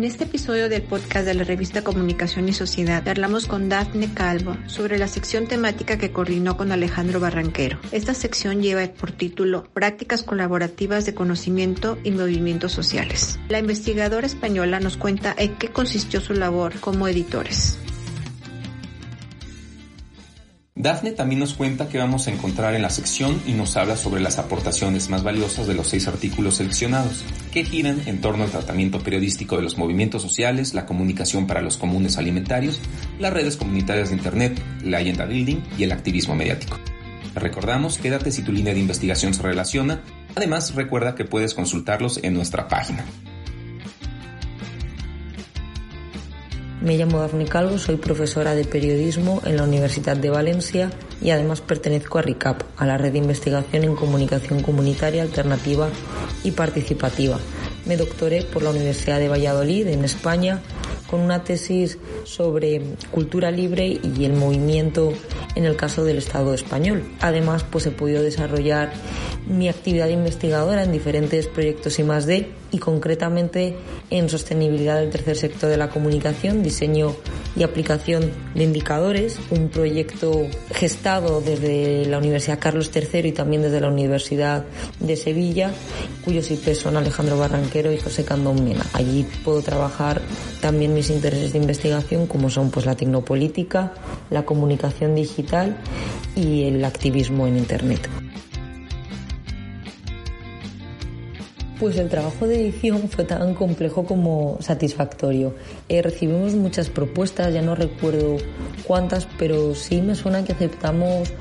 En este episodio del podcast de la revista Comunicación y Sociedad hablamos con Dafne Calvo sobre la sección temática que coordinó con Alejandro Barranquero. Esta sección lleva por título Prácticas colaborativas de conocimiento y movimientos sociales. La investigadora española nos cuenta en qué consistió su labor como editores. Dafne también nos cuenta qué vamos a encontrar en la sección y nos habla sobre las aportaciones más valiosas de los seis artículos seleccionados, que giran en torno al tratamiento periodístico de los movimientos sociales, la comunicación para los comunes alimentarios, las redes comunitarias de Internet, la agenda building y el activismo mediático. recordamos, quédate si tu línea de investigación se relaciona. Además, recuerda que puedes consultarlos en nuestra página. Me llamo Dafne Calvo, soy profesora de periodismo en la Universidad de Valencia y además pertenezco a RICAP, a la red de investigación en comunicación comunitaria alternativa y participativa. Me doctoré por la Universidad de Valladolid, en España, con una tesis sobre cultura libre y el movimiento en el caso del Estado español. Además, pues he podido desarrollar mi actividad investigadora en diferentes proyectos y más de y concretamente en sostenibilidad del tercer sector de la comunicación, diseño y aplicación de indicadores, un proyecto gestado desde la Universidad Carlos III y también desde la Universidad de Sevilla, cuyos IP son Alejandro Barranquero y José Candón Mena. Allí puedo trabajar también mis intereses de investigación como son pues la tecnopolítica, la comunicación digital y el activismo en internet. Pues el trabajo de edición fue tan complejo como satisfactorio. Eh, recibimos muchas propuestas, ya no recuerdo cuántas, pero sí me suena que aceptamos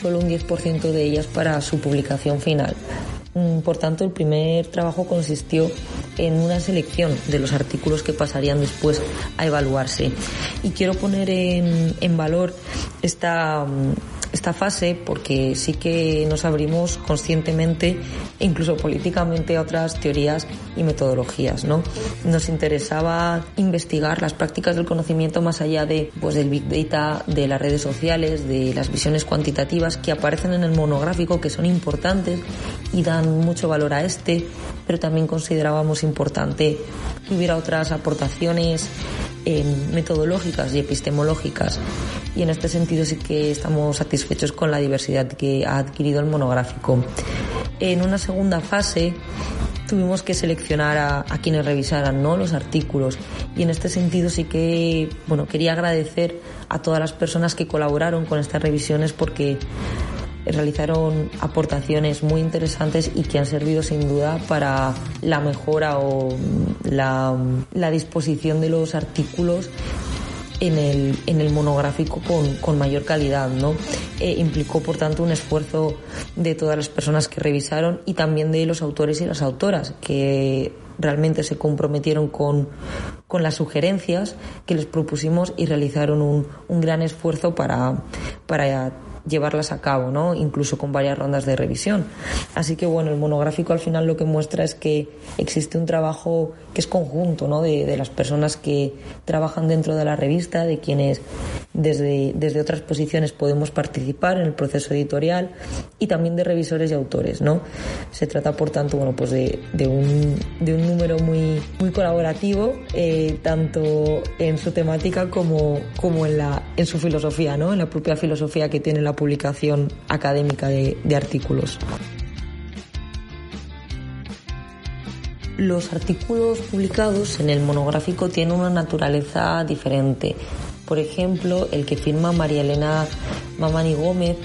solo un 10% de ellas para su publicación final. Mm, por tanto, el primer trabajo consistió en una selección de los artículos que pasarían después a evaluarse. Y quiero poner en, en valor esta mm, esta fase porque sí que nos abrimos conscientemente, incluso políticamente, a otras teorías y metodologías. ¿no? Nos interesaba investigar las prácticas del conocimiento más allá de, pues, del Big Data, de las redes sociales, de las visiones cuantitativas que aparecen en el monográfico, que son importantes y dan mucho valor a este, pero también considerábamos importante que hubiera otras aportaciones metodológicas y epistemológicas y en este sentido sí que estamos satisfechos con la diversidad que ha adquirido el monográfico. En una segunda fase tuvimos que seleccionar a, a, quienes revisaran ¿no? los artículos y en este sentido sí que bueno quería agradecer a todas las personas que colaboraron con estas revisiones porque realizaron aportaciones muy interesantes y que han servido sin duda para la mejora o la, la disposición de los artículos en el, en el monográfico con, con mayor calidad, ¿no? Eh, implicó, por tanto, un esfuerzo de todas las personas que revisaron y también de los autores y las autoras que realmente se comprometieron con, con las sugerencias que les propusimos y realizaron un, un gran esfuerzo para, para llevarlas a cabo, ¿no? Incluso con varias rondas de revisión. Así que bueno, el monográfico al final lo que muestra es que existe un trabajo que es conjunto, ¿no? De, de las personas que trabajan dentro de la revista, de quienes desde, desde otras posiciones podemos participar en el proceso editorial y también de revisores y autores, ¿no? Se trata, por tanto, bueno, pues de, de, un, de un número muy, muy colaborativo, eh, tanto en su temática como, como en, la, en su filosofía, ¿no? En la propia filosofía que tiene la publicación académica de, de artículos. Los artículos publicados en el monográfico tienen una naturaleza diferente. Por ejemplo, el que firma María Elena Mamani Gómez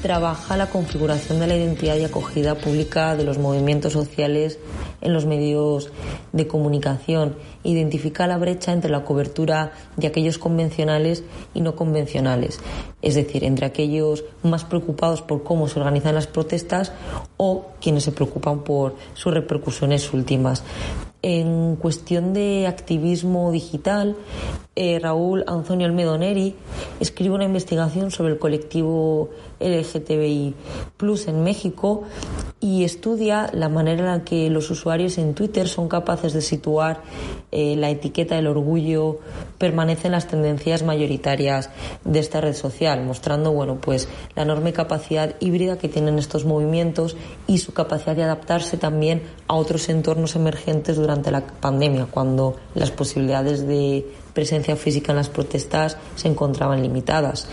trabaja la configuración de la identidad y acogida pública de los movimientos sociales en los medios de comunicación, identifica la brecha entre la cobertura de aquellos convencionales y no convencionales, es decir, entre aquellos más preocupados por cómo se organizan las protestas o quienes se preocupan por sus repercusiones últimas. En cuestión de activismo digital, eh, Raúl Antonio Almedoneri escribe una investigación sobre el colectivo LGTBI Plus en México y estudia la manera en la que los usuarios en Twitter son capaces de situar eh, la etiqueta del orgullo permanece en las tendencias mayoritarias de esta red social, mostrando bueno pues la enorme capacidad híbrida que tienen estos movimientos y su capacidad de adaptarse también a otros entornos emergentes durante la pandemia, cuando las posibilidades de presencia física en las protestas se encontraban limitadas.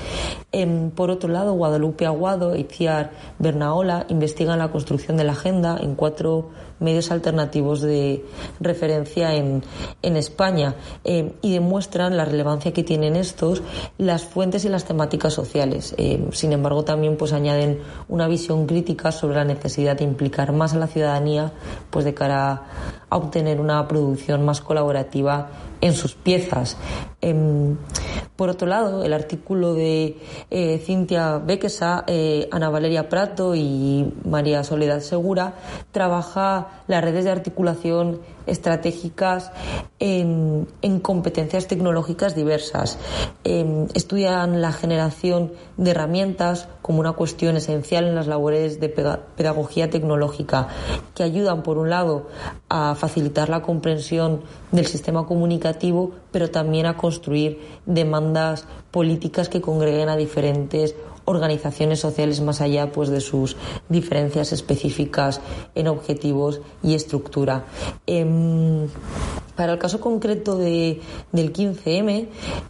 Em, por otro lado, Guadalupe Aguado y Ciar Bernaola investigan la construcción de la agenda en cuatro medios alternativos de referencia en, España em, y demuestran la relevancia que tienen estos, las fuentes y las temáticas sociales. Em, sin embargo, también pues añaden una visión crítica sobre la necesidad de implicar más a la ciudadanía pues de cara a obtener una producción más colaborativa en sus piezas. Em, por otro lado, el artículo de eh, Cintia Bequesa, eh, Ana Valeria Prato y María Soledad Segura trabaja las redes de articulación estratégicas en, competencias tecnológicas diversas. Em, estudian la generación de herramientas como una cuestión esencial en las labores de pedagogía tecnológica, que ayudan, por un lado, a facilitar la comprensión del sistema comunicativo, pero también a construir demandas políticas que congreguen a diferentes organizaciones sociales más allá pues de sus diferencias específicas en objetivos y estructura. Em, para el caso concreto de, del 15M,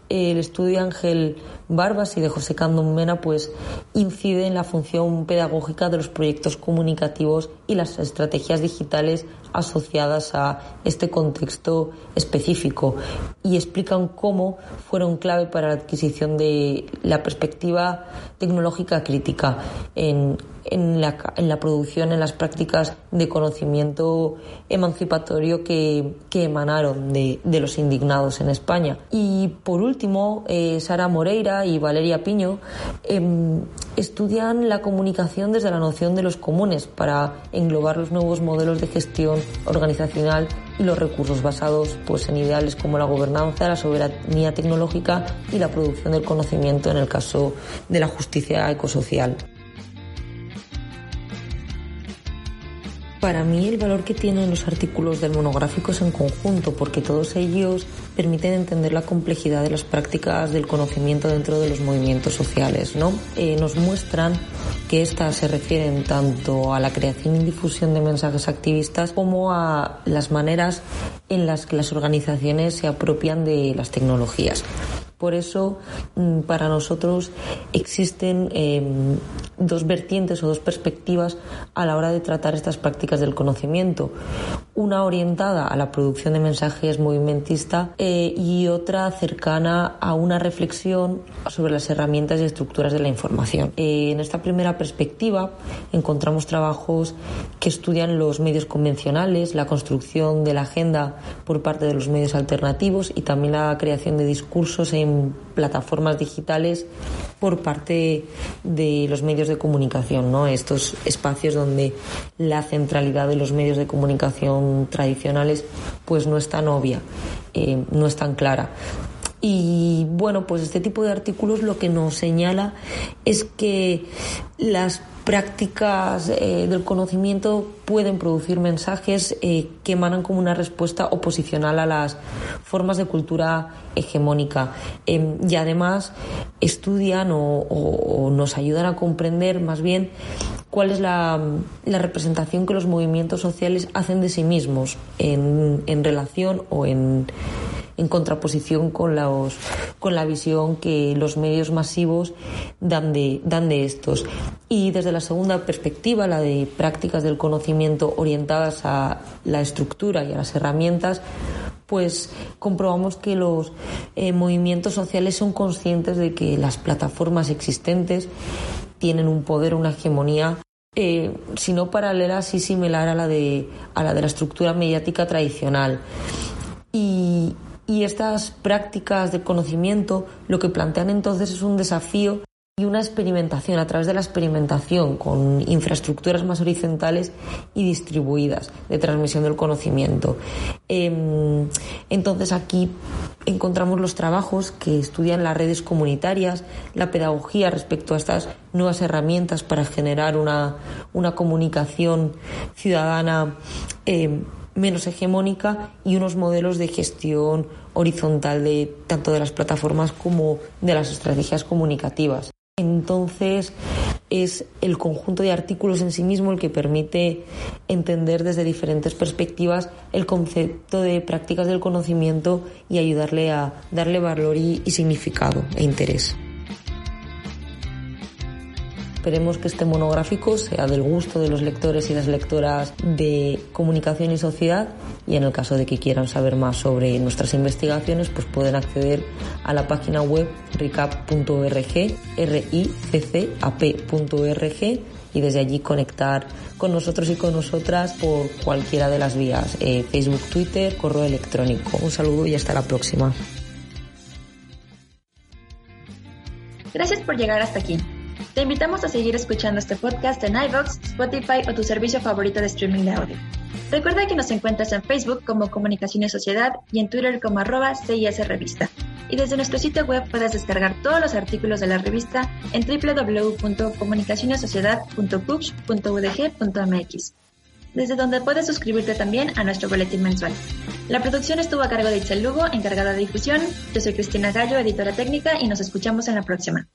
el estudio Ángel Barbas y de José Candón Mena pues incide en la función pedagógica de los proyectos comunicativos y las estrategias digitales asociadas a este contexto específico y explican cómo fueron clave para la adquisición de la perspectiva tecnológica crítica en en la, en la producción, en las prácticas de conocimiento emancipatorio que, que emanaron de, de, los indignados en España. Y por último, eh, Sara Moreira y Valeria Piño em, estudian la comunicación desde la noción de los comunes para englobar los nuevos modelos de gestión organizacional y los recursos basados pues, en ideales como la gobernanza, la soberanía tecnológica y la producción del conocimiento en el caso de la justicia ecosocial. Para mí el valor que tienen los artículos del monográfico es en conjunto, porque todos ellos permiten entender la complejidad de las prácticas del conocimiento dentro de los movimientos sociales. ¿no? Eh, nos muestran que éstas se refieren tanto a la creación y difusión de mensajes activistas como a las maneras en las que las organizaciones se apropian de las tecnologías. Por eso, mm, para nosotros existen em, dos vertientes o dos perspectivas a la hora de tratar estas prácticas del conocimiento. Una orientada a la producción de mensajes movimentista eh, y otra cercana a una reflexión sobre las herramientas y estructuras de la información. Eh, en esta primera perspectiva encontramos trabajos que estudian los medios convencionales, la construcción de la agenda por parte de los medios alternativos y también la creación de discursos en plataformas digitales por parte de los medios de comunicación, ¿no? Estos espacios donde la centralidad de los medios de comunicación tradicionales pues no es tan obvia, eh, no es tan clara. Y bueno, pues este tipo de artículos lo que nos señala es que las prácticas eh, del conocimiento pueden producir mensajes eh, que emanan como una respuesta oposicional a las formas de cultura hegemónica. Em, y además estudian o, nos ayudan a comprender más bien cuál es la, representación que los movimientos sociales hacen de sí mismos en, en relación o en en contraposición con, los, con la visión que los medios masivos dan de, dan de estos. Y desde la segunda perspectiva, la de prácticas del conocimiento orientadas a la estructura y a las herramientas, pues comprobamos que los eh, movimientos sociales son conscientes de que las plataformas existentes tienen un poder, una hegemonía, eh, si no paralela, sí similar a la de, a la, de la estructura mediática tradicional. Y, estas prácticas de conocimiento lo que plantean entonces es un desafío y una experimentación a través de la experimentación con infraestructuras más horizontales y distribuidas de transmisión del conocimiento. Em, entonces aquí encontramos los trabajos que estudian las redes comunitarias, la pedagogía respecto a estas nuevas herramientas para generar una, una comunicación ciudadana em, menos hegemónica y unos modelos de gestión horizontal de tanto de las plataformas como de las estrategias comunicativas. Entonces, es el conjunto de artículos en sí mismo el que permite entender desde diferentes perspectivas el concepto de prácticas del conocimiento y ayudarle a darle valor y, y significado e interés. Esperemos que este monográfico sea del gusto de los lectores y las lectoras de comunicación y sociedad y en el caso de que quieran saber más sobre nuestras investigaciones pues pueden acceder a la página web ricap.org, riccap.org y desde allí conectar con nosotros y con nosotras por cualquiera de las vías, eh, Facebook, Twitter, correo electrónico. Un saludo y hasta la próxima. Gracias por llegar hasta aquí. Te invitamos a seguir escuchando este podcast en iVoox, Spotify o tu servicio favorito de streaming de audio. Recuerda que nos encuentras en Facebook como Comunicación y Sociedad y en Twitter como arroba CIS Revista. Y desde nuestro sitio web puedes descargar todos los artículos de la revista en www.comunicacionesociedad.pubs.udg.mx desde donde puedes suscribirte también a nuestro boletín mensual. La producción estuvo a cargo de Itzel Lugo, encargada de difusión. Yo soy Cristina Gallo, editora técnica, y nos escuchamos en la próxima.